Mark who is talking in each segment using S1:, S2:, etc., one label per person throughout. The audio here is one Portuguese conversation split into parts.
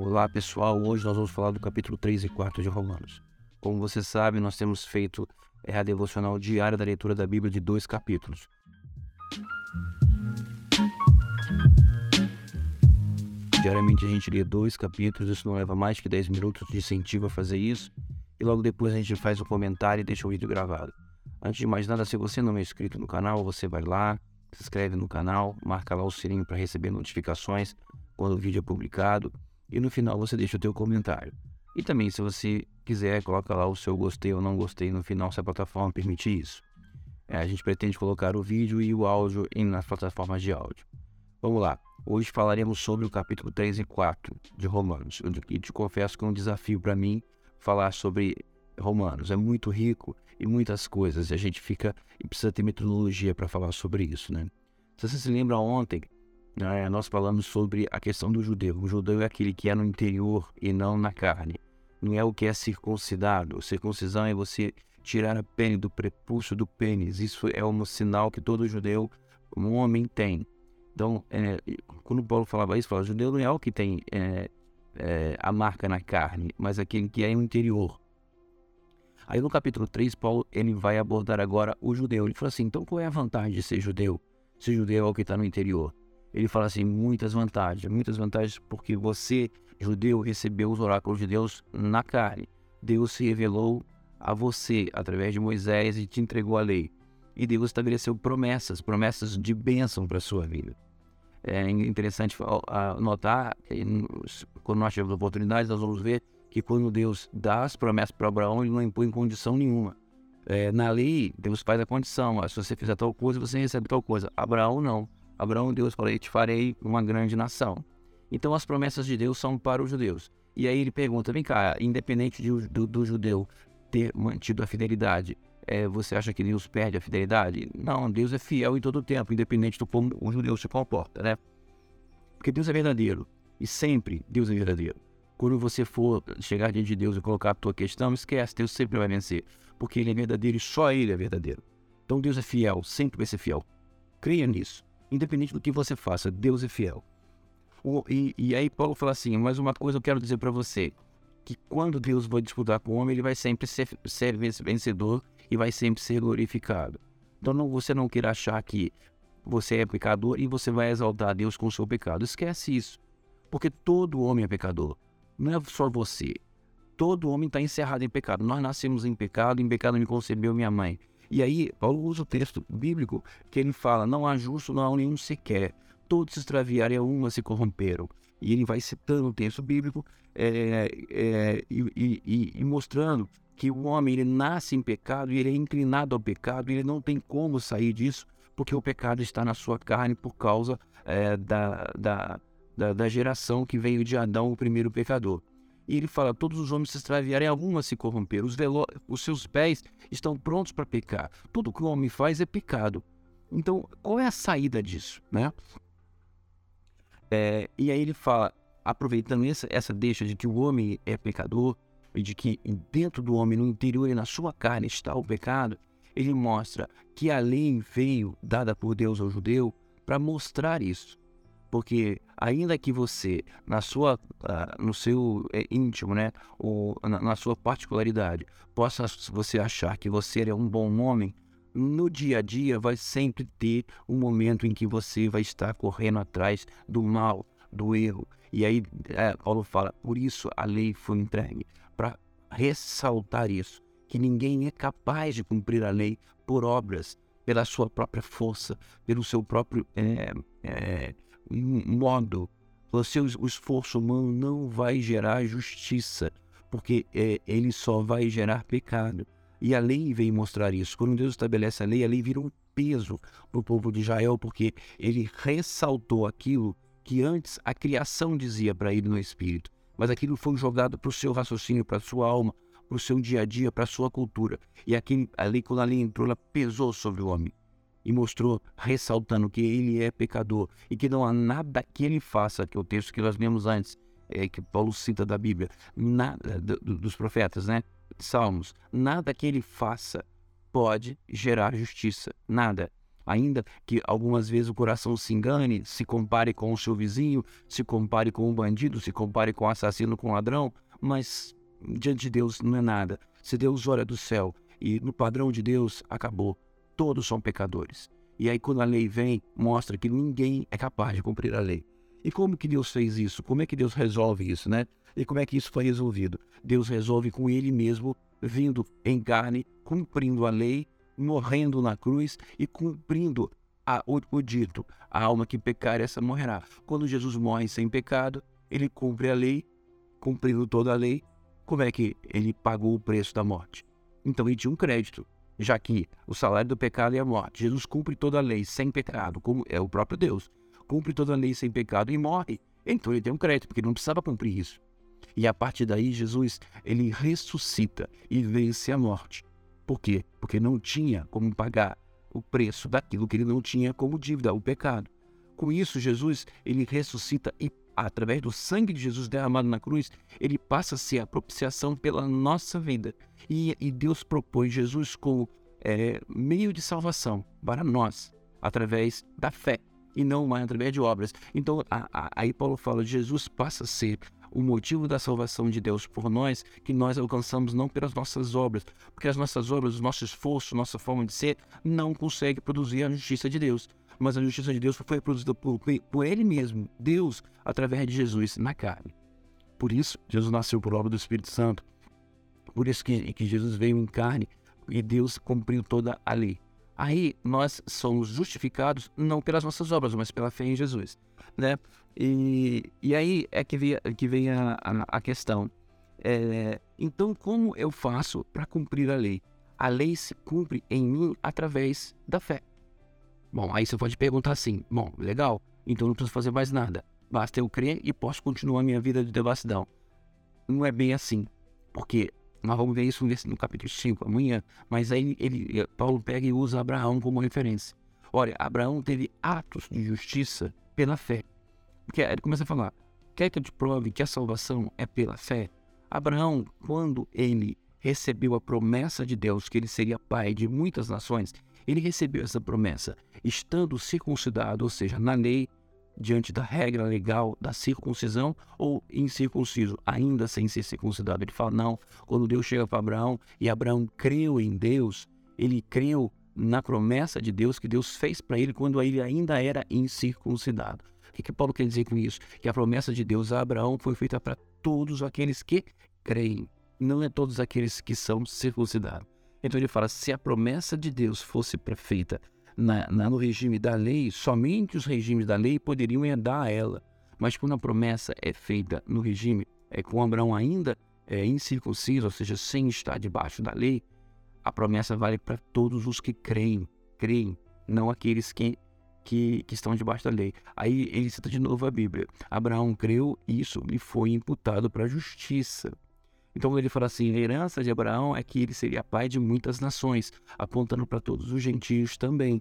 S1: Olá pessoal, hoje nós vamos falar do capítulo 3 e 4 de Romanos. Como você sabe, nós temos feito é, a devocional diária da leitura da Bíblia de dois capítulos. Diariamente a gente lê dois capítulos, isso não leva mais que 10 minutos de incentivo a fazer isso, e logo depois a gente faz o comentário e deixa o vídeo gravado. Antes de mais nada, se você não é inscrito no canal, você vai lá, se inscreve no canal, marca lá o sininho para receber notificações quando o vídeo é publicado e no final você deixa o teu comentário. E também, se você quiser, coloca lá o seu gostei ou não gostei no final, se a plataforma permitir isso. É, a gente pretende colocar o vídeo e o áudio em, nas plataformas de áudio. Vamos lá. Hoje falaremos sobre o capítulo 3 e 4 de Romanos. Te, te confesso que é um desafio para mim falar sobre Romanos. É muito rico e muitas coisas. E a gente fica e precisa ter metodologia para falar sobre isso, né? Se você se lembra ontem, né, nós falamos sobre a questão do judeu. O judeu é aquele que é no interior e não na carne. Não é o que é circuncidado. Circuncisão é você tirar a pele do prepúcio do pênis. Isso é um sinal que todo judeu, um homem, tem. Então, é, quando Paulo falava isso, falava, judeu não é o que tem é, é, a marca na carne, mas aquele que é no interior. Aí no capítulo 3, Paulo ele vai abordar agora o judeu. Ele fala assim, então qual é a vantagem de ser judeu? Ser judeu é o que está no interior ele fala assim, muitas vantagens, muitas vantagens porque você, judeu, recebeu os oráculos de Deus na carne. Deus se revelou a você através de Moisés e te entregou a lei. E Deus estabeleceu promessas, promessas de bênção para a sua vida. É interessante notar, quando nós tivemos oportunidades, nós vamos ver que quando Deus dá as promessas para Abraão, ele não impõe condição nenhuma. É, na lei, Deus faz a condição, se você fizer tal coisa, você recebe tal coisa. Abraão não. Abraão, Deus falou: Eu te farei uma grande nação. Então as promessas de Deus são para os judeus. E aí ele pergunta: vem cá, independente de, do, do, judeu ter mantido a fidelidade, é, você acha que Deus perde a fidelidade? Não, Deus é fiel em todo o tempo, independente do como o judeu se comporta, né? Porque Deus é verdadeiro. E sempre Deus é verdadeiro. Quando você for chegar diante de Deus e colocar a tua questão, esquece, Deus sempre vai vencer. Porque Ele é verdadeiro e só Ele é verdadeiro. Então Deus é fiel, sempre vai ser fiel. Creia nisso. Independente do que você faça, Deus é fiel. O, e, e, aí Paulo fala assim, mas uma coisa eu quero dizer para você, que quando Deus vai disputar com o homem, ele vai sempre ser, ser vencedor e vai sempre ser glorificado. Então não, você não queira achar que você é pecador e você vai exaltar Deus com o seu pecado. Esquece isso. Porque todo homem é pecador. Não é só você. Todo homem está encerrado em pecado. Nós nascemos em pecado, em pecado me concebeu minha mãe. E aí, Paulo usa o texto bíblico que ele fala: não há justo, não há nenhum sequer. Todos se extraviaram e uma se corromperam. E ele vai citando o texto bíblico é, é, e, e, e, mostrando que o homem ele nasce em pecado e ele é inclinado ao pecado e ele não tem como sair disso porque o pecado está na sua carne por causa é, da, da, da, da geração que veio de Adão, o primeiro pecador. E ele fala: todos os homens se extraviaram e se corromperam. Os, os seus pés estão prontos para pecar. Tudo que o homem faz é pecado. Então, qual é a saída disso, né? É, e aí ele fala, aproveitando essa, essa deixa de que o homem é pecador e de que dentro do homem, no interior e na sua carne está o pecado, ele mostra que a lei veio dada por Deus ao judeu para mostrar isso. Porque ainda que você, na sua, uh, no seu é, íntimo, né, ou na, na, sua particularidade, possa você achar que você é um bom homem, no dia a dia vai sempre ter um momento em que você vai estar correndo atrás do mal, do erro. E aí é, Paulo fala, por isso a lei foi entregue, para ressaltar isso, que ninguém é capaz de cumprir a lei por obras, pela sua própria força, pelo seu próprio é, é, modo. Seu o esforço humano não vai gerar justiça, porque é, ele só vai gerar pecado. E a lei veio mostrar isso. Quando Deus estabelece a lei, a lei vira um peso para o povo de Israel, porque ele ressaltou aquilo que antes a criação dizia para ele no espírito. Mas aquilo foi jogado para o seu raciocínio, para a sua alma, para o seu dia a dia, para a sua cultura. E aquele, a lei, quando a lei entrou, ela pesou sobre o homem e mostrou, ressaltando que ele é pecador e que não há nada que ele faça, que é o texto que nós lemos antes, é, que Paulo cita da Bíblia, nada do, dos profetas, né? Salmos, nada que ele faça pode gerar justiça, nada. ainda que algumas vezes o coração se engane, se compare com o seu vizinho, se compare com o bandido, se compare com o assassino, com o ladrão, mas diante de Deus não é nada. Se Deus olha do céu e no padrão de Deus acabou, todos são pecadores. E aí quando a lei vem, mostra que ninguém é capaz de cumprir a lei. E como que Deus fez isso? Como é que Deus resolve isso, né? E como é que isso foi resolvido? Deus resolve com ele mesmo vindo em carne, cumprindo a lei, morrendo na cruz e cumprindo a, o, o dito: a alma que pecar, essa morrerá. Quando Jesus morre sem pecado, ele cumpre a lei, cumprindo toda a lei. Como é que ele pagou o preço da morte? Então ele tinha um crédito, já que o salário do pecado é a morte. Jesus cumpre toda a lei sem pecado, como é o próprio Deus. Cumpre toda a lei sem pecado e morre. Então ele tem um crédito, porque ele não precisava cumprir isso. E a partir daí, Jesus, ele ressuscita e vence a morte. Por quê? Porque não tinha como pagar o preço daquilo que ele não tinha como dívida, o pecado. Com isso, Jesus, ele ressuscita e através do sangue de Jesus derramado na cruz, ele passa a ser a propiciação pela nossa vida. E, e Deus propõe Jesus como é, meio de salvação para nós, através da fé, e não mais através de obras. Então, a, a, aí Paulo fala: Jesus passa a ser o motivo da salvação de Deus por nós, que nós alcançamos não pelas nossas obras, porque as nossas obras, o nosso esforço, nossa forma de ser, não consegue produzir a justiça de Deus. Mas a justiça de Deus foi produzida por, por Ele mesmo, Deus, através de Jesus na carne. Por isso, Jesus nasceu por obra do Espírito Santo. Por isso que, que Jesus veio em carne e Deus cumpriu toda a lei. Aí nós somos justificados não pelas nossas obras, mas pela fé em Jesus, né? E, e aí é que vem, que vem a, a, a questão. É, então, como eu faço para cumprir a lei? A lei se cumpre em mim através da fé. Bom, aí você pode perguntar assim: bom, legal, então não preciso fazer mais nada. Basta eu crer e posso continuar minha vida de devassidão. Não é bem assim, porque nós vamos ver isso no capítulo 5 amanhã, mas aí ele, Paulo pega e usa Abraão como referência. Olha, Abraão teve atos de justiça pela fé. Porque ele começa a falar: quer que eu te prove que a salvação é pela fé? Abraão, quando ele recebeu a promessa de Deus que ele seria pai de muitas nações, ele recebeu essa promessa estando circuncidado, ou seja, na lei, diante da regra legal da circuncisão ou incircunciso, ainda sem ser circuncidado. Ele fala: não, quando Deus chega para Abraão e Abraão creu em Deus, ele creu na promessa de Deus que Deus fez para ele quando ele ainda era incircuncidado. O que, Paulo quer dizer com isso? Que a promessa de Deus a Abraão foi feita para todos aqueles que creem, não é todos aqueles que são circuncidados. Então ele fala: se a promessa de Deus fosse feita na, na, no regime da lei, somente os regimes da lei poderiam herdar a ela. Mas quando a promessa é feita no regime é, com Abraão ainda é, incircunciso, ou seja, sem estar debaixo da lei, a promessa vale para todos os que creem, creem, não aqueles que, que, que, estão debaixo da lei. Aí ele cita de novo a Bíblia. Abraão creu, isso lhe foi imputado para a justiça. Então ele fala assim: a herança de Abraão é que ele seria pai de muitas nações, apontando para todos os gentios também.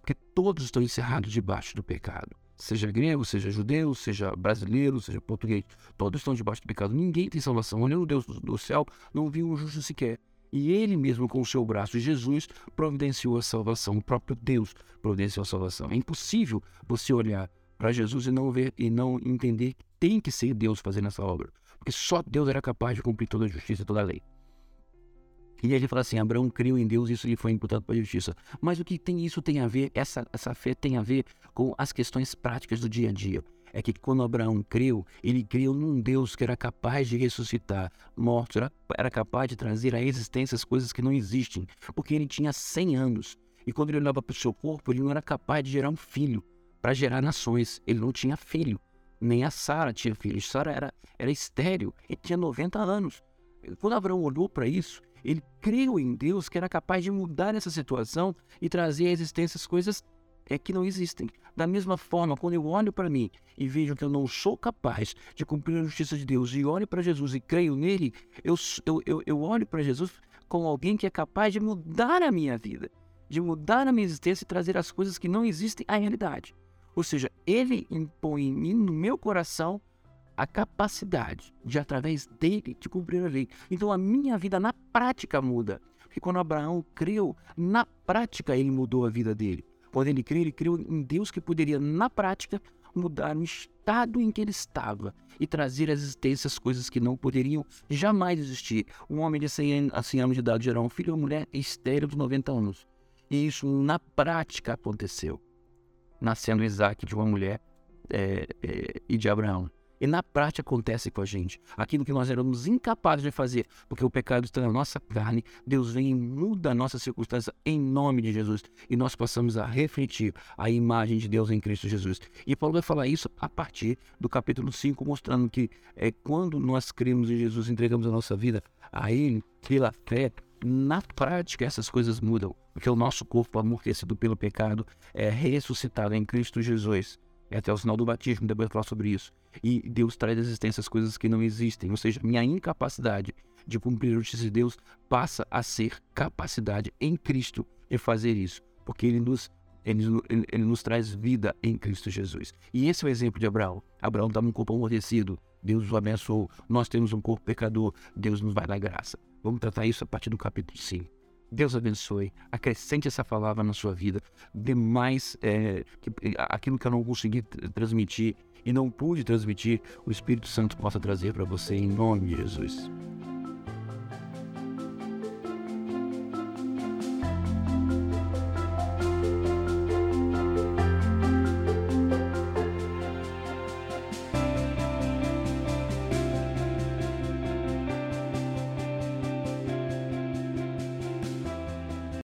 S1: Porque todos estão encerrados debaixo do pecado. Seja grego, seja judeu, seja brasileiro, seja português, todos estão debaixo do pecado. Ninguém tem salvação. Olhando Deus do céu, não viu um justo sequer. E ele mesmo, com o seu braço, Jesus, providenciou a salvação. O próprio Deus providenciou a salvação. É impossível você olhar para Jesus e não ver e não entender que tem que ser Deus fazendo essa obra. Porque só Deus era capaz de cumprir toda a justiça e toda a lei. E ele fala assim: Abraão creu em Deus, isso lhe foi imputado para a justiça. Mas o que tem isso tem a ver, essa, essa fé tem a ver com as questões práticas do dia a dia. É que quando Abraão creu, ele creu num Deus que era capaz de ressuscitar mortos, era, era capaz de trazer à existência as coisas que não existem, porque ele tinha 100 anos. E quando ele olhava para o seu corpo, ele não era capaz de gerar um filho para gerar nações. Ele não tinha filho. Nem a Sara tinha filhos. Sara era, era estéreo e tinha 90 anos. Quando Abraão olhou para isso, ele creu em Deus que era capaz de mudar essa situação e trazer à existência as coisas é, que não existem. Da mesma forma, quando eu olho para mim e vejo que eu não sou capaz de cumprir a justiça de Deus e olho para Jesus e creio nele, eu, eu, eu olho para Jesus como alguém que é capaz de mudar a minha vida, de mudar a minha existência e trazer as coisas que não existem à realidade. Ou seja, ele impõe em mim, no meu coração, a capacidade de, através dele, de cumprir a lei. Então a minha vida na prática muda. Porque quando Abraão creu, na prática ele mudou a vida dele. Quando ele creu, ele creu em Deus que poderia, na prática, mudar o estado em que ele estava e trazer à existência as coisas que não poderiam jamais existir. Um homem de 100 anos de idade gerar um filho uma mulher estéril de 90 anos. E isso, na prática, aconteceu. Nascendo Isaac de uma mulher é, é, e de Abraão. E na prática acontece com a gente. Aquilo que nós éramos incapazes de fazer, porque o pecado está na nossa carne, Deus vem e muda a nossa circunstância em nome de Jesus. E nós passamos a refletir a imagem de Deus em Cristo Jesus. E Paulo vai falar isso a partir do capítulo 5, mostrando que é, quando nós cremos em Jesus, entregamos a nossa vida a Ele, pela fé, na prática essas coisas mudam, porque o nosso corpo amortecido pelo pecado é ressuscitado em Cristo Jesus. É até o sinal do batismo, depois falar sobre isso. E Deus traz à existência as coisas que não existem. Ou seja, minha incapacidade de cumprir a justiça de Deus passa a ser capacidade em Cristo de fazer isso. Porque Ele nos, ele, ele, nos traz vida em Cristo Jesus. E esse é o exemplo de Abraão. Abraão estava num corpo amortecido. Deus o abençoou. Nós temos um corpo pecador. Deus nos vai dar graça. Vamos tratar isso a partir do capítulo 5. Deus abençoe, acrescente essa palavra na sua vida, demais é, que, aquilo que eu não consegui transmitir e não pude transmitir, o Espírito Santo possa trazer para você em nome de Jesus.